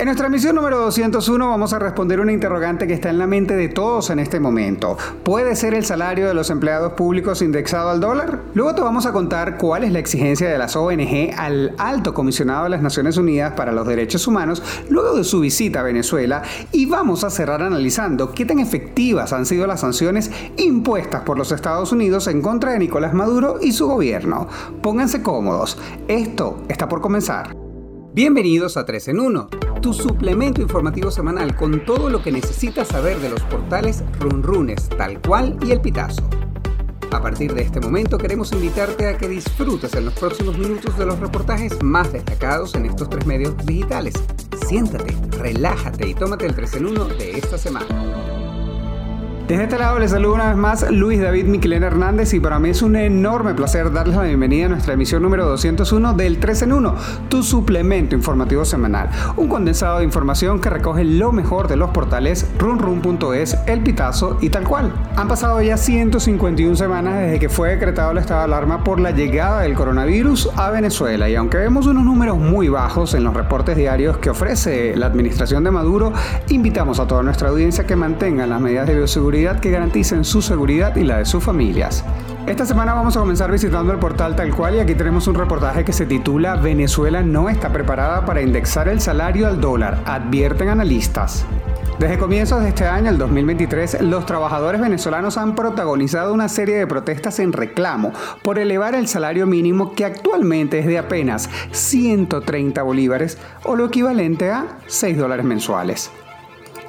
En nuestra misión número 201 vamos a responder una interrogante que está en la mente de todos en este momento. ¿Puede ser el salario de los empleados públicos indexado al dólar? Luego te vamos a contar cuál es la exigencia de las ONG al alto comisionado de las Naciones Unidas para los Derechos Humanos luego de su visita a Venezuela y vamos a cerrar analizando qué tan efectivas han sido las sanciones impuestas por los Estados Unidos en contra de Nicolás Maduro y su gobierno. Pónganse cómodos, esto está por comenzar. Bienvenidos a 3 en 1, tu suplemento informativo semanal con todo lo que necesitas saber de los portales Runrunes, tal cual y el Pitazo. A partir de este momento queremos invitarte a que disfrutes en los próximos minutos de los reportajes más destacados en estos tres medios digitales. Siéntate, relájate y tómate el 3 en 1 de esta semana. Desde este lado les saludo una vez más Luis David Miquelena Hernández y para mí es un enorme placer darles la bienvenida a nuestra emisión número 201 del 3 en 1, tu suplemento informativo semanal. Un condensado de información que recoge lo mejor de los portales runrun.es, El Pitazo y tal cual. Han pasado ya 151 semanas desde que fue decretado el estado de alarma por la llegada del coronavirus a Venezuela y aunque vemos unos números muy bajos en los reportes diarios que ofrece la administración de Maduro, invitamos a toda nuestra audiencia que mantengan las medidas de bioseguridad que garanticen su seguridad y la de sus familias. Esta semana vamos a comenzar visitando el portal tal cual y aquí tenemos un reportaje que se titula Venezuela no está preparada para indexar el salario al dólar, advierten analistas. Desde comienzos de este año, el 2023, los trabajadores venezolanos han protagonizado una serie de protestas en reclamo por elevar el salario mínimo que actualmente es de apenas 130 bolívares o lo equivalente a 6 dólares mensuales.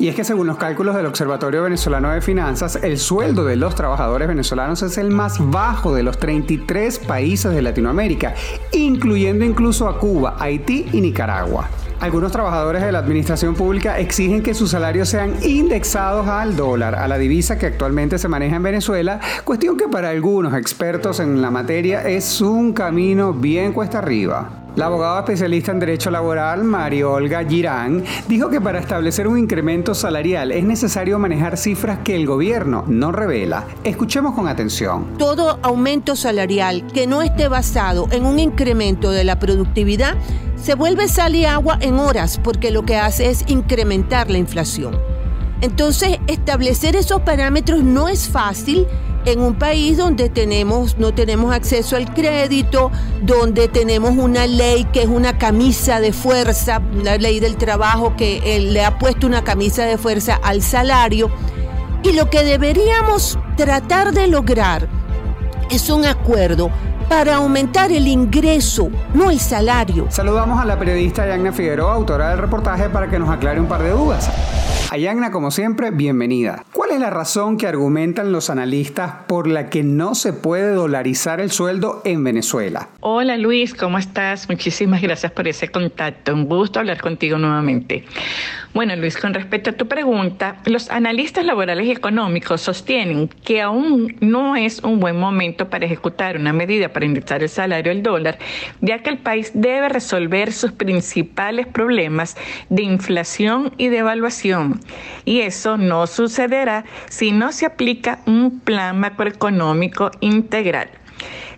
Y es que según los cálculos del Observatorio Venezolano de Finanzas, el sueldo de los trabajadores venezolanos es el más bajo de los 33 países de Latinoamérica, incluyendo incluso a Cuba, Haití y Nicaragua. Algunos trabajadores de la administración pública exigen que sus salarios sean indexados al dólar, a la divisa que actualmente se maneja en Venezuela, cuestión que para algunos expertos en la materia es un camino bien cuesta arriba. La abogada especialista en Derecho Laboral, Mario Olga Girán, dijo que para establecer un incremento salarial es necesario manejar cifras que el gobierno no revela. Escuchemos con atención. Todo aumento salarial que no esté basado en un incremento de la productividad se vuelve sal y agua en horas porque lo que hace es incrementar la inflación. Entonces, establecer esos parámetros no es fácil en un país donde tenemos, no tenemos acceso al crédito, donde tenemos una ley que es una camisa de fuerza, la ley del trabajo que le ha puesto una camisa de fuerza al salario. Y lo que deberíamos tratar de lograr es un acuerdo para aumentar el ingreso, no el salario. Saludamos a la periodista Yagna Figueroa, autora del reportaje, para que nos aclare un par de dudas. Ayagna, como siempre, bienvenida. ¿Cuál es la razón que argumentan los analistas por la que no se puede dolarizar el sueldo en Venezuela? Hola Luis, ¿cómo estás? Muchísimas gracias por ese contacto. Un gusto hablar contigo nuevamente. Bueno, Luis, con respecto a tu pregunta, los analistas laborales y económicos sostienen que aún no es un buen momento para ejecutar una medida para indexar el salario al dólar, ya que el país debe resolver sus principales problemas de inflación y devaluación. Y eso no sucederá si no se aplica un plan macroeconómico integral.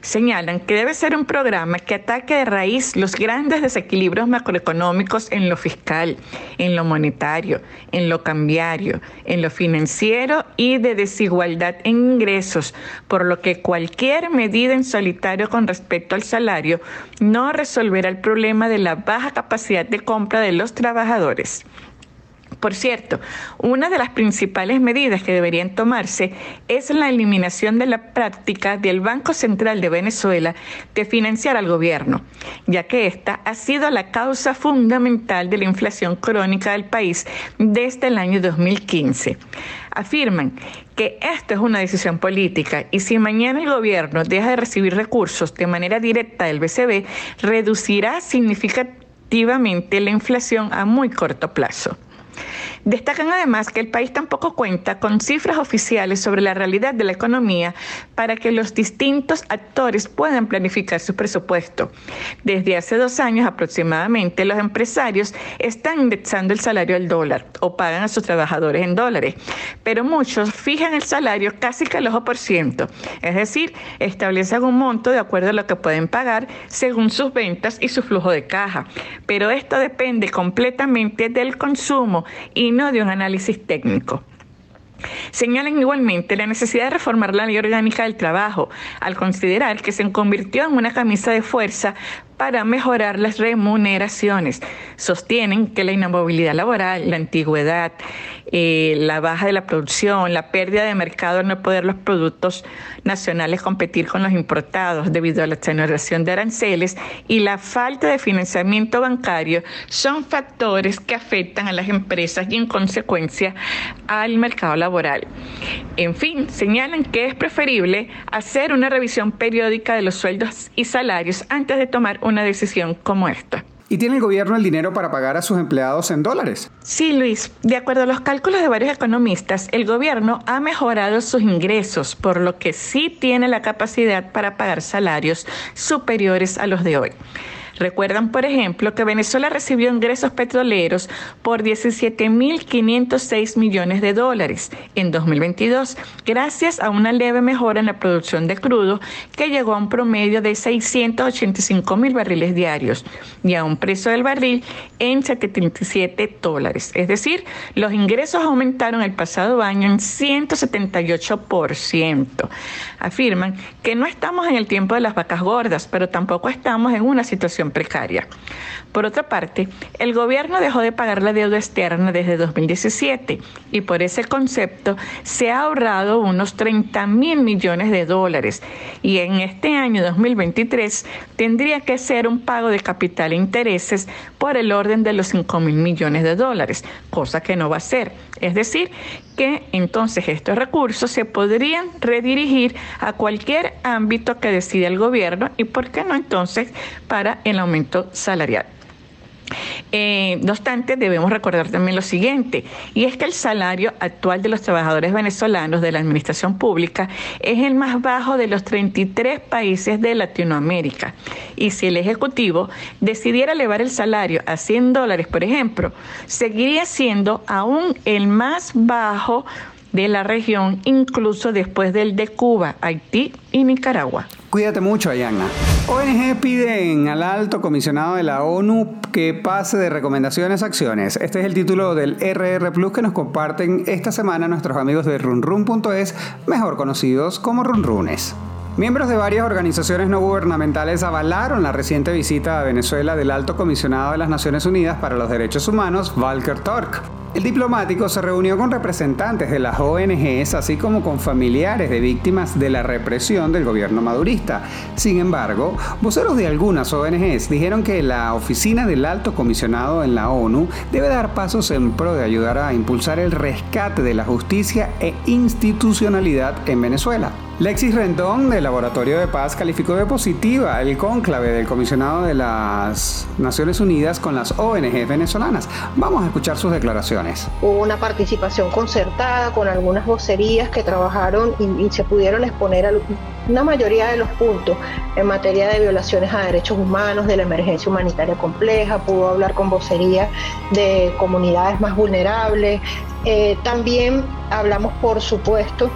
señalan que debe ser un programa que ataque de raíz los grandes desequilibrios macroeconómicos en lo fiscal, en lo monetario, en lo cambiario, en lo financiero y de desigualdad en ingresos, por lo que cualquier medida en solitario con respecto al salario no resolverá el problema de la baja capacidad de compra de los trabajadores. Por cierto, una de las principales medidas que deberían tomarse es la eliminación de la práctica del Banco Central de Venezuela de financiar al gobierno, ya que esta ha sido la causa fundamental de la inflación crónica del país desde el año 2015. Afirman que esto es una decisión política y si mañana el gobierno deja de recibir recursos de manera directa del BCB, reducirá significativamente la inflación a muy corto plazo. Destacan además que el país tampoco cuenta con cifras oficiales sobre la realidad de la economía para que los distintos actores puedan planificar su presupuesto. Desde hace dos años aproximadamente, los empresarios están indexando el salario al dólar o pagan a sus trabajadores en dólares, pero muchos fijan el salario casi que al ojo por ciento, es decir, establecen un monto de acuerdo a lo que pueden pagar según sus ventas y su flujo de caja. Pero esto depende completamente del consumo y no de un análisis técnico. Señalan igualmente la necesidad de reformar la ley orgánica del trabajo, al considerar que se convirtió en una camisa de fuerza para mejorar las remuneraciones. Sostienen que la inamovilidad laboral, la antigüedad, eh, la baja de la producción, la pérdida de mercado al no poder los productos nacionales competir con los importados debido a la exoneración de aranceles y la falta de financiamiento bancario son factores que afectan a las empresas y en consecuencia al mercado laboral. En fin, señalan que es preferible hacer una revisión periódica de los sueldos y salarios antes de tomar una decisión como esta. ¿Y tiene el gobierno el dinero para pagar a sus empleados en dólares? Sí, Luis. De acuerdo a los cálculos de varios economistas, el gobierno ha mejorado sus ingresos, por lo que sí tiene la capacidad para pagar salarios superiores a los de hoy. Recuerdan, por ejemplo, que Venezuela recibió ingresos petroleros por 17.506 millones de dólares en 2022, gracias a una leve mejora en la producción de crudo que llegó a un promedio de 685 mil barriles diarios y a un precio del barril en 77 dólares. Es decir, los ingresos aumentaron el pasado año en 178%. Afirman que no estamos en el tiempo de las vacas gordas, pero tampoco estamos en una situación precaria. Por otra parte, el gobierno dejó de pagar la deuda externa desde 2017 y por ese concepto se ha ahorrado unos 30 mil millones de dólares y en este año 2023 tendría que ser un pago de capital e intereses por el orden de los 5 mil millones de dólares, cosa que no va a ser. Es decir, que entonces estos recursos se podrían redirigir a cualquier ámbito que decida el gobierno y, ¿por qué no entonces, para el aumento salarial? Eh, no obstante, debemos recordar también lo siguiente, y es que el salario actual de los trabajadores venezolanos de la administración pública es el más bajo de los 33 países de Latinoamérica. Y si el Ejecutivo decidiera elevar el salario a 100 dólares, por ejemplo, seguiría siendo aún el más bajo de la región, incluso después del de Cuba, Haití y Nicaragua. Cuídate mucho, Ayana. ONG piden al alto comisionado de la ONU que pase de recomendaciones a acciones. Este es el título del RR Plus que nos comparten esta semana nuestros amigos de runrun.es, mejor conocidos como runrunes. Miembros de varias organizaciones no gubernamentales avalaron la reciente visita a Venezuela del alto comisionado de las Naciones Unidas para los Derechos Humanos, Volker Tork. El diplomático se reunió con representantes de las ONGs, así como con familiares de víctimas de la represión del gobierno madurista. Sin embargo, voceros de algunas ONGs dijeron que la oficina del alto comisionado en la ONU debe dar pasos en pro de ayudar a impulsar el rescate de la justicia e institucionalidad en Venezuela. Lexis Rendón, del Laboratorio de Paz, calificó de positiva el cónclave del comisionado de las Naciones Unidas con las ONG venezolanas. Vamos a escuchar sus declaraciones. Hubo una participación concertada con algunas vocerías que trabajaron y, se pudieron exponer a una mayoría de los puntos en materia de violaciones a derechos humanos, de la emergencia humanitaria compleja, pudo hablar con vocerías de comunidades más vulnerables. Eh, también hablamos, por supuesto,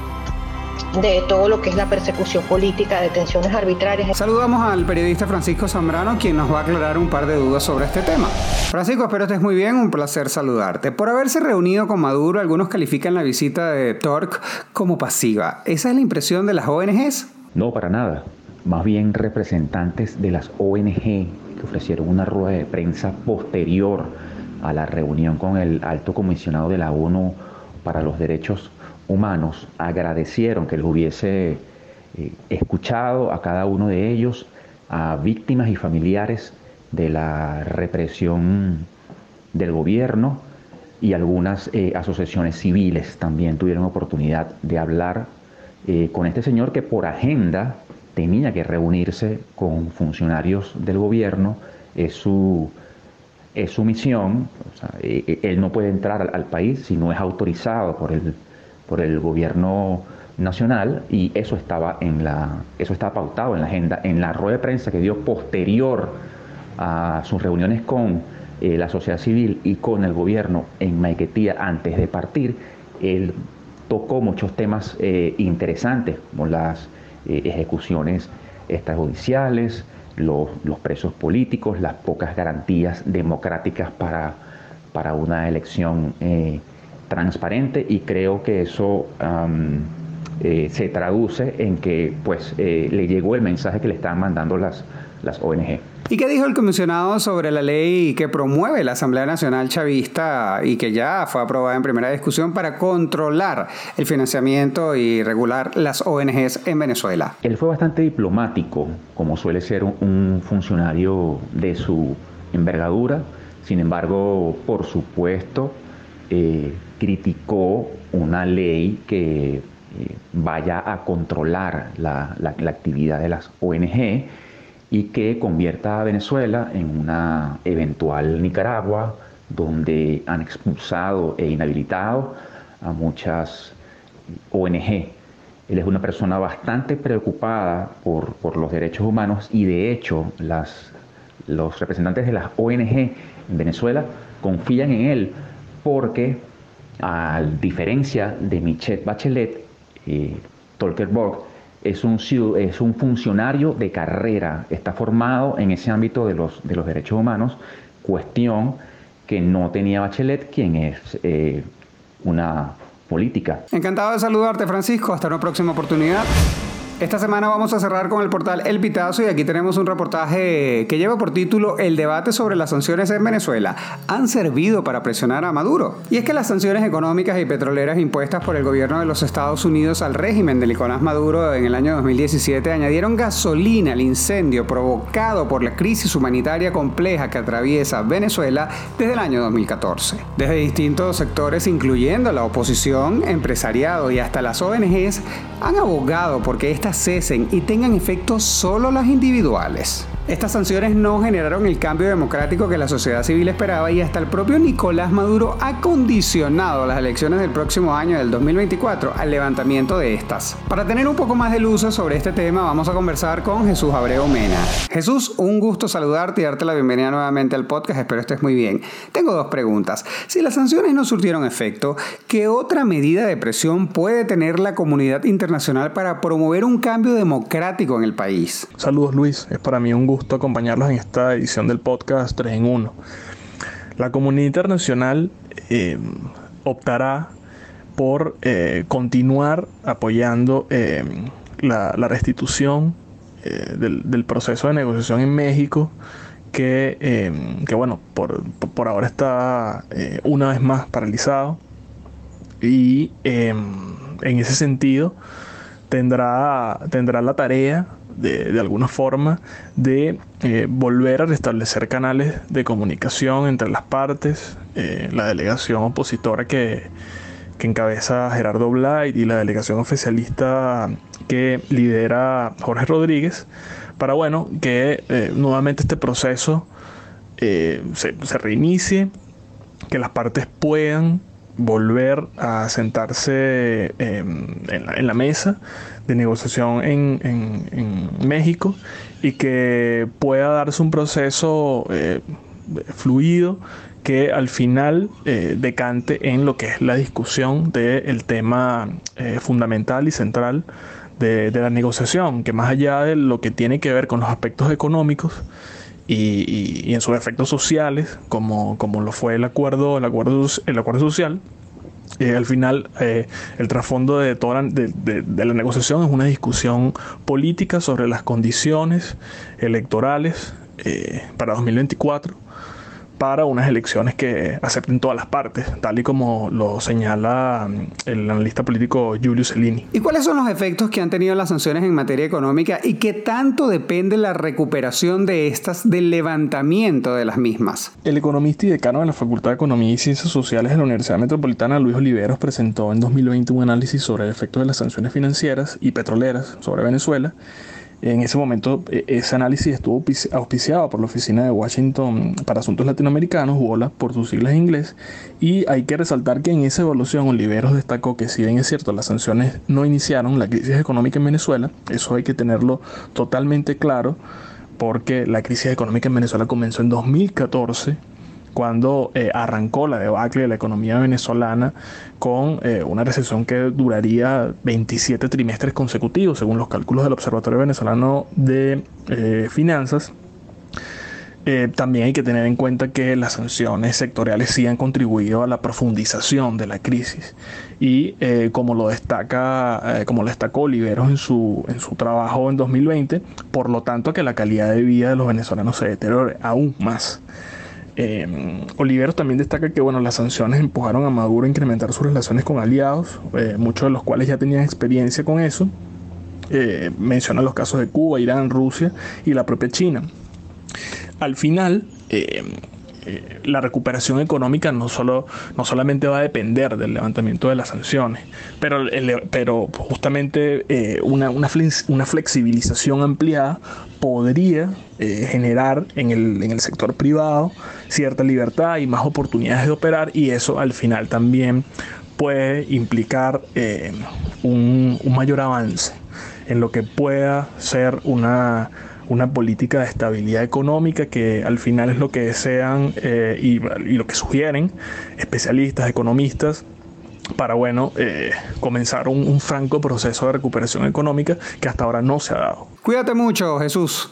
de todo lo que es la persecución política, detenciones arbitrarias. Saludamos al periodista Francisco Zambrano, quien nos va a aclarar un par de dudas sobre este tema. Francisco, espero estés muy bien, un placer saludarte. Por haberse reunido con Maduro, algunos califican la visita de Tork como pasiva. ¿Esa es la impresión de las ONGs? No, para nada. Más bien representantes de las ONG que ofrecieron una rueda de prensa posterior a la reunión con el alto comisionado de la ONU para los Derechos humanos agradecieron que les hubiese eh, escuchado a cada uno de ellos, a víctimas y familiares de la represión del gobierno y algunas eh, asociaciones civiles también tuvieron oportunidad de hablar eh, con este señor que por agenda tenía que reunirse con funcionarios del gobierno, es su, es su misión, él no puede entrar al país si no es autorizado por el por el gobierno nacional y eso estaba en la eso estaba pautado en la agenda. En la rueda de prensa que dio posterior a sus reuniones con eh, la sociedad civil y con el gobierno en Maiquetía antes de partir él tocó muchos temas eh, interesantes como las eh, ejecuciones extrajudiciales los, los, presos políticos las pocas garantías democráticas para para una elección transparente y creo que eso eh, se traduce en que pues eh, le llegó el mensaje que le están mandando las, las ONG. ¿Y qué dijo el comisionado sobre la ley que promueve la Asamblea Nacional Chavista y que ya fue aprobada en primera discusión para controlar el financiamiento y regular las ONGs en Venezuela? Él fue bastante diplomático, como suele ser un funcionario de su envergadura. Sin embargo, por supuesto, eh, criticó una ley que eh, vaya a controlar la, actividad de las ONG y que convierta a Venezuela en una eventual Nicaragua donde han expulsado e inhabilitado a muchas ONG. Él es una persona bastante preocupada por, los derechos humanos y de hecho las, los representantes de las ONG en Venezuela confían en él porque a diferencia de Michelle Bachelet, eh, Tolkerborg es un, funcionario de carrera, está formado en ese ámbito de los, de los derechos humanos, cuestión que no tenía Bachelet, quien es eh, una política. Encantado de saludarte, Francisco. Hasta una próxima oportunidad. Esta semana vamos a cerrar con el portal El Pitazo y aquí tenemos un reportaje que lleva por título El debate sobre las sanciones en Venezuela han servido para presionar a Maduro. Y es que las sanciones económicas y petroleras impuestas por el gobierno de los Estados Unidos al régimen de Nicolás Maduro en el año 2017 añadieron gasolina al incendio provocado por la crisis humanitaria compleja que atraviesa Venezuela desde el año 2014. Desde distintos sectores, incluyendo la oposición, empresariado y hasta las ONGs, han abogado porque esta cesen y tengan efectos solo las individuales. Estas sanciones no generaron el cambio democrático que la sociedad civil esperaba y hasta el propio Nicolás Maduro ha condicionado las elecciones del próximo año del 2024 al levantamiento de estas. Para tener un poco más de luz sobre este tema vamos a conversar con Jesús Abreu Mena. Jesús, un gusto saludarte y darte la bienvenida nuevamente al podcast, espero estés muy bien. Tengo dos preguntas. Si las sanciones no surtieron efecto, ¿qué otra medida de presión puede tener la comunidad internacional para promover un cambio democrático en el país? Saludos Luis, es para mí un gusto gusto acompañarlos en esta edición del podcast 3 en 1. La comunidad internacional eh, optará por eh, continuar apoyando eh, la, restitución del, proceso de negociación en México, que, que bueno, por, por, ahora está una vez más paralizado. Y en ese sentido tendrá, tendrá la tarea de, alguna forma de eh, volver a restablecer canales de comunicación entre las partes, eh, la delegación opositora que, que encabeza Gerardo Blight y la delegación oficialista que lidera Jorge Rodríguez, para bueno, que eh, nuevamente este proceso se, se, reinicie, que las partes puedan volver a sentarse en la mesa de negociación en, México y que pueda darse un proceso eh, fluido que al final eh, decante en lo que es la discusión del tema eh, fundamental y central de, la negociación, que más allá de lo que tiene que ver con los aspectos económicos y, en sus efectos sociales, como, como lo fue el acuerdo, el acuerdo, el acuerdo social, eh, al final, el trasfondo de toda de, de, la negociación es una discusión política sobre las condiciones electorales para 2024 para unas elecciones que acepten todas las partes, tal y como lo señala mm, el analista político Giulio Cellini. ¿Y cuáles son los efectos que han tenido las sanciones en materia económica y qué tanto depende la recuperación de estas del levantamiento de las mismas? El economista y decano de la Facultad de Economía y Ciencias Sociales de la Universidad Metropolitana, Luis Oliveros, presentó en 2020 un análisis sobre el efecto de las sanciones financieras y petroleras sobre Venezuela en ese momento, e, ese análisis estuvo auspiciado por la Oficina de Washington para Asuntos Latinoamericanos, WOLA, por sus siglas en inglés, y hay que resaltar que en esa evaluación Oliveros destacó que si bien es cierto las sanciones no iniciaron la crisis económica en Venezuela, eso hay que tenerlo totalmente claro, porque la crisis económica en Venezuela comenzó en 2014 cuando eh, arrancó la debacle de la economía venezolana con eh, una recesión que duraría 27 trimestres consecutivos, según los cálculos del Observatorio Venezolano de eh, Finanzas. también hay que tener en cuenta que las sanciones sectoriales sí han contribuido a la profundización de la crisis y como lo destaca como lo destacó Oliveros en su, en su trabajo en 2020 por lo tanto que la calidad de vida de los venezolanos se deteriore aún más eh, Oliveros también destaca que bueno, las sanciones empujaron a Maduro a incrementar sus relaciones con aliados, eh, muchos de los cuales ya tenían experiencia con eso. Eh, menciona los casos de Cuba, Irán, Rusia y la propia China. Al final, eh, eh, la recuperación económica no, solo, no solamente va a depender del levantamiento de las sanciones, pero, pero justamente una, una, flexibilización ampliada podría eh, generar en el, en el, sector privado cierta libertad y más oportunidades de operar y eso al final también puede implicar un, un mayor avance en lo que pueda ser una una política de estabilidad económica que al final es lo que desean eh, y, lo que sugieren especialistas, economistas para bueno eh, comenzar un, un franco proceso de recuperación económica que hasta ahora no se ha dado. Cuídate mucho, Jesús.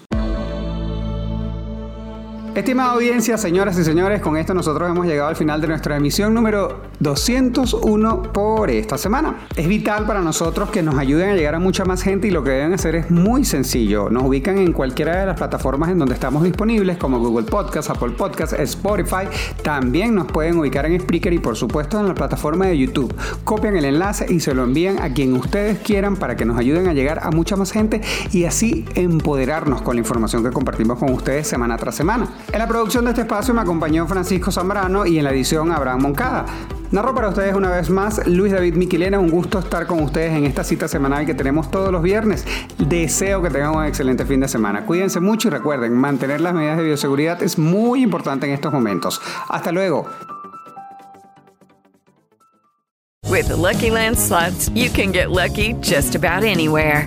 Estimada audiencia, señoras y señores, con esto nosotros hemos llegado al final de nuestra emisión número 201 por esta semana. Es vital para nosotros que nos ayuden a llegar a mucha más gente y lo que deben hacer es muy sencillo. Nos ubican en cualquiera de las plataformas en donde estamos disponibles como Google Podcast, Apple Podcast, Spotify. También nos pueden ubicar en Spreaker y por supuesto en la plataforma de YouTube. Copian el enlace y se lo envían a quien ustedes quieran para que nos ayuden a llegar a mucha más gente y así empoderarnos con la información que compartimos con ustedes semana tras semana. En la producción de este espacio me acompañó Francisco Zambrano y en la edición Abraham Moncada. Narro para ustedes una vez más Luis David Miquilena, un gusto estar con ustedes en esta cita semanal que tenemos todos los viernes. Deseo que tengan un excelente fin de semana. Cuídense mucho y recuerden, mantener las medidas de bioseguridad es muy importante en estos momentos. Hasta luego. Lucky you can get lucky just about anywhere.